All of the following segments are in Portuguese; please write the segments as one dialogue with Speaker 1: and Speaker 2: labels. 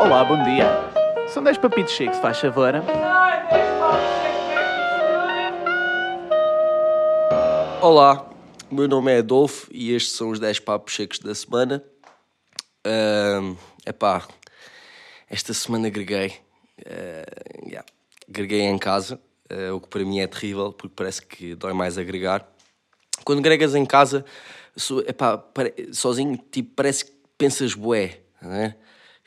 Speaker 1: Olá, bom dia. São 10 papitos secos, faz favor.
Speaker 2: Olá, meu nome é Adolfo e estes são os 10 papos secos da semana. É epá, esta semana greguei. Uh, yeah. Greguei em casa, uh, o que para mim é terrível, porque parece que dói mais agregar. Quando gregas em casa, so, epá, sozinho, tipo, parece que pensas bué, não é?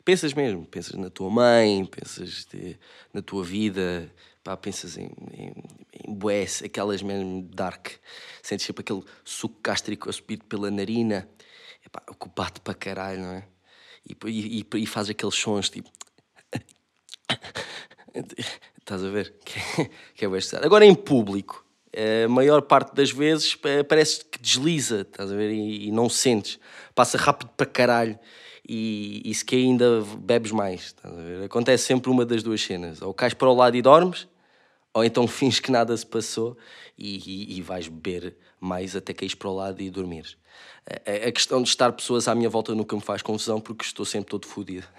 Speaker 2: Pensas mesmo, pensas na tua mãe, pensas de, na tua vida, pá, pensas em, em, em bué, aquelas mesmo dark. Sentes sempre aquele suco gástrico a subir pela narina, epá, o que bate para caralho, não é? E, e, e, e faz aqueles sons tipo. Estás a ver? Que, é bastante. Agora em público, a maior parte das vezes parece que desliza, estás a ver? E, e não sentes. Passa rápido para caralho e, e se ainda bebes mais? Acontece sempre uma das duas cenas. Ou cais para o lado e dormes, ou então fins que nada se passou e, e, e vais beber mais até caís para o lado e dormires. A, a, questão de estar pessoas à minha volta nunca me faz confusão porque estou sempre todo fodido.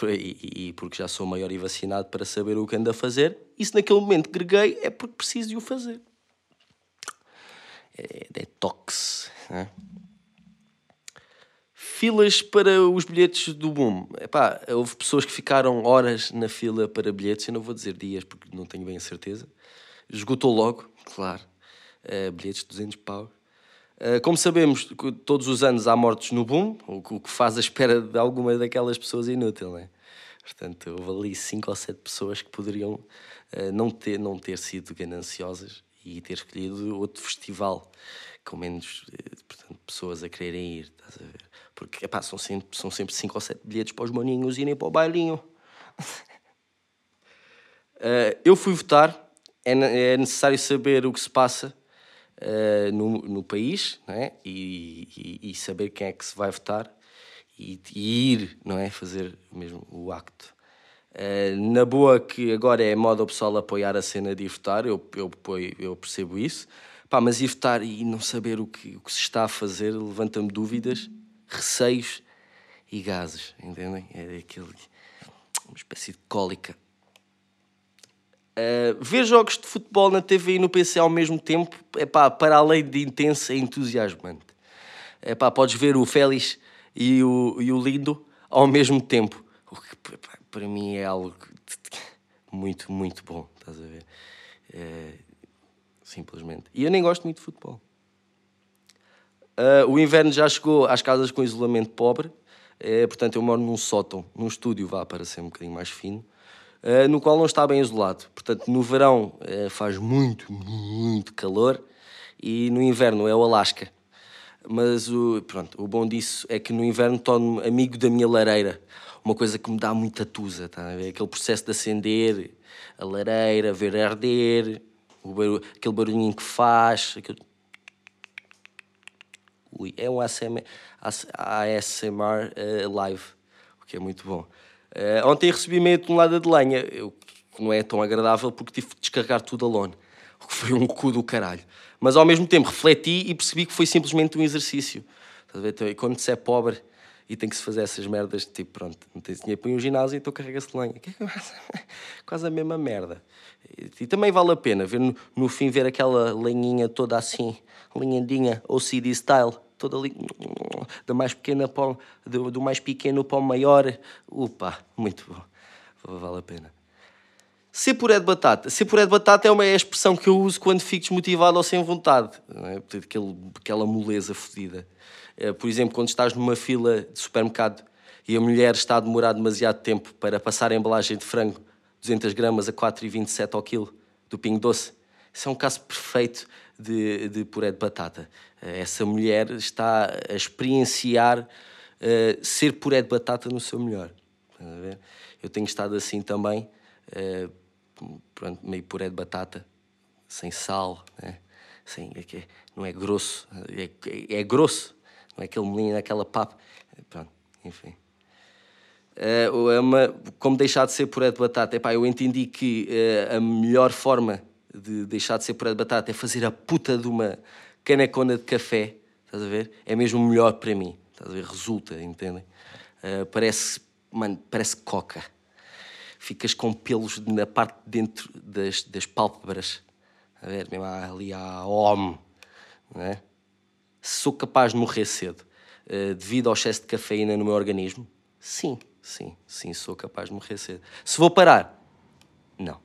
Speaker 2: E, e, porque já sou maior e vacinado para saber o que ando a fazer. E se naquele momento greguei, é porque preciso de o fazer. É detox. Né? Filas para os bilhetes do boom. Epá, houve pessoas que ficaram horas na fila para bilhetes. Eu não vou dizer dias porque não tenho bem a certeza. Esgotou logo, claro. Uh, bilhetes de 200 pau. Uh, como sabemos, todos os anos há mortos no boom, o que faz a espera de alguma daquelas pessoas inútil, não é? Portanto, houve ali cinco ou sete pessoas que poderiam uh, não, ter, não ter sido gananciosas e ter escolhido outro festival com menos portanto, pessoas a quererem ir, estás a ver? Porque epá, são, sempre, são sempre cinco ou sete bilhetes para os maninhos irem para o bailinho. uh, eu fui votar, é, é necessário saber o que se passa uh, no, no país é? e, e, e, saber quem é que se vai votar e, e ir, não é? Fazer mesmo o acto. Uh, na boa que agora é moda o pessoal apoiar a cena de ir votar, eu, eu, eu percebo isso. Pá, mas ir votar e não saber o que, o que se está a fazer levanta-me dúvidas, receios e gases, entendem? É aquele, uma espécie de cólica. Uh, ver jogos de futebol na TV e no PC ao mesmo tempo, é pá, para além de intenso, é entusiasmante. É pá, podes ver o Félix e o, e o Lindo ao mesmo tempo. O que epá, para mim é algo muito, muito bom, estás a ver? É, simplesmente. E eu nem gosto muito de futebol. Uh, o inverno já chegou às casas com isolamento pobre, é, portanto eu moro num sótão, num estúdio, vá para ser um bocadinho mais fino. Eh, no qual não está bem isolado. Portanto, no verão uh, faz muito, muito calor e no inverno é o Alasca. Mas o, pronto, o bom disso é que no inverno torno-me amigo da minha lareira. Uma coisa que me dá muita tusa, tá? aquele processo de acender a lareira, ver arder, barulho, aquele barulhinho que faz. Aquele... Ui, é um ASMR, ASMR uh, live, o que é muito bom. Uh, ontem recebi meia tonelada de lenha, eu, que não é tão agradável porque tive de descarregar tudo a lona, o que foi um cu do caralho. Mas ao mesmo tempo refleti e percebi que foi simplesmente um exercício. Então, quando se é pobre e tem que se fazer essas merdas, tipo, pronto, não tens dinheiro para ir ao ginásio, então carrega-se lenha. É quase a mesma merda. E, também vale a pena ver no, no fim ver aquela lenhinha toda assim, linhandinha, OCD style toda ali, da mais pequena para o, do, do mais pequeno para o maior. Upa, muito bom, vale a pena. Ser puré de batata. Ser puré de batata é uma é expressão que eu uso quando fico desmotivado ou sem vontade. É? Aquele, aquela moleza fodida. É, por exemplo, quando estás numa fila de supermercado e a mulher está a demorar demasiado tempo para passar a embalagem de frango 200 gramas a 4,27 ao quilo do pingo doce. Isso é um caso perfeito de, de puré de batata. Eh, essa mulher está a experienciar uh, ser puré de batata no seu melhor. Eu tenho estado assim também, uh, pronto, meio puré de batata, sem sal, né? sem, é, não é grosso, é, é, grosso, não é aquele molinho, é aquela papa. Pronto, enfim. Uh, uma, como deixar de ser puré de batata? Epá, eu entendi que uh, a melhor forma de deixar de ser puré de batata é fazer a puta de uma canecona de café, estás a ver? É mesmo melhor para mim, estás a ver? Resulta, entendem? Uh, parece mano, parece coca. Ficas com pelos na parte de dentro das, das pálpebras. A ver, mesmo ali a homem. Não é? Sou capaz de morrer cedo uh, devido ao excesso de cafeína no meu organismo? Sim, sim, sim, sou capaz de morrer cedo. Se vou parar? Não.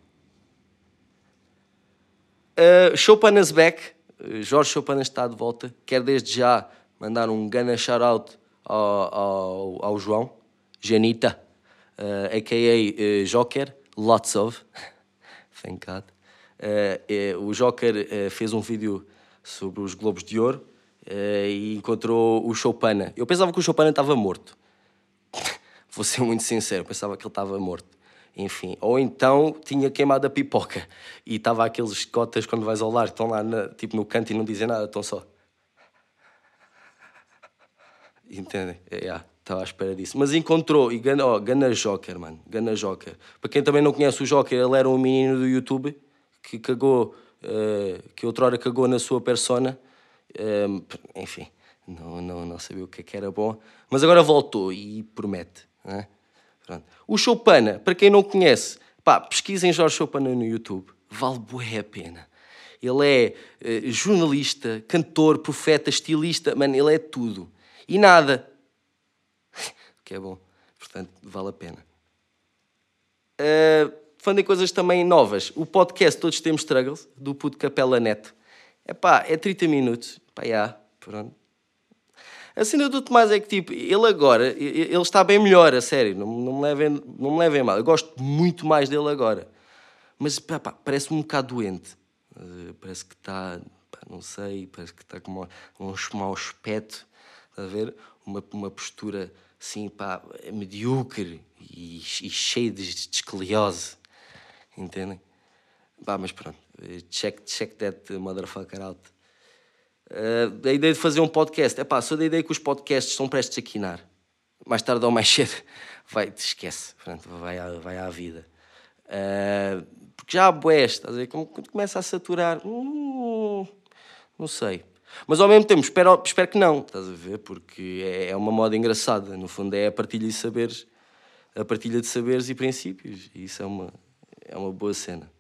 Speaker 2: Uh, Chopin back. Jorge Chopin está de volta. Quero desde já mandar um gana shout-out ao, ao, ao, João, Janita, uh, a.k.a. Uh, Joker, lots of, thank God. Uh, uh, o Joker fez um vídeo sobre os Globos de Ouro e encontrou o Chopin. Eu pensava que o Chopin estava morto. Vou ser muito sincero, pensava que ele estava morto. Enfim, ou então tinha queimado a pipoca e estava aqueles cotas quando vais ao lar, estão lá na, tipo no canto e não dizem nada, estão só. Entendem? É, yeah, estava à espera disso. Mas encontrou, e Gana, oh, Gana Joker, mano. Gana Joker. Para quem também não conhece o Joker, ele era um menino do YouTube que cagou, uh, que outrora cagou na sua persona. Eh, enfim, não, não, não sabia o que, é que era bom. Mas agora voltou e promete. Né? O Chopana, para quem não conhece, pá, pesquisem Jorge Chopana no YouTube. Vale bué a pena. Ele é uh, jornalista, cantor, profeta, estilista, mano, ele é tudo e nada. que é bom. Portanto, vale a pena. Uh, falando em coisas também novas, o podcast Todos Temos Struggles, do Puto Capela Neto. Epá, é 30 minutos. Pá, já, pronto. A cena do Tomás é que, tipo, ele agora, ele está bem melhor, a sério, não, não, me, levem, não me levem mal. Eu gosto muito mais dele agora. Mas, pá, pá parece-me um bocado doente. Parece que está, não sei, parece que está com um mau aspecto a ver? Uma, uma postura assim, pá, medíocre e, e cheia de, de escoliose. Entendem? Pá, mas pronto. Check, check that motherfucker out. Uh, a ideia de fazer um podcast. É pá, sou da ideia que os podcasts estão prestes a quinar. Mais tarde ou mais cedo, vai, te esquece. Pronto, vai, à, vai à vida. Uh, porque já há boés, estás a ver? Quando começa a saturar, hum, não sei. Mas ao mesmo tempo espero, espero que não, estás a ver? Porque é, é uma moda engraçada. No fundo é a partilha de saberes, a partilha de saberes e princípios. E isso é uma, é uma boa cena.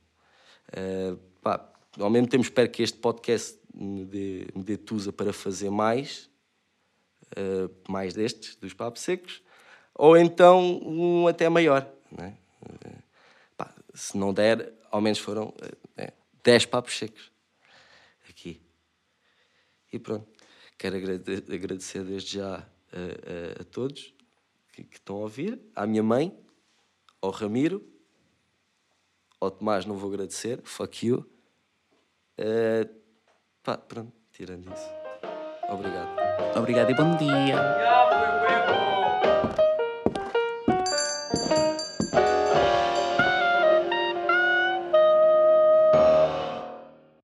Speaker 2: Uh, pá, ao mesmo tempo espero que este podcast me dê, me dê tusa para fazer mais, uh, mais destes, dos papos secos, ou então um até maior. Né? Uh, pá, se não der, ao menos foram uh, 10 papos secos. E pronto, quero agradecer desde já a, a, a todos que, que, estão a ouvir, à minha mãe, ao Ramiro, ao Tomás não vou agradecer, fuck you. Uh, pá, pronto, tirando isso. Obrigado.
Speaker 1: Obrigado e bom dia.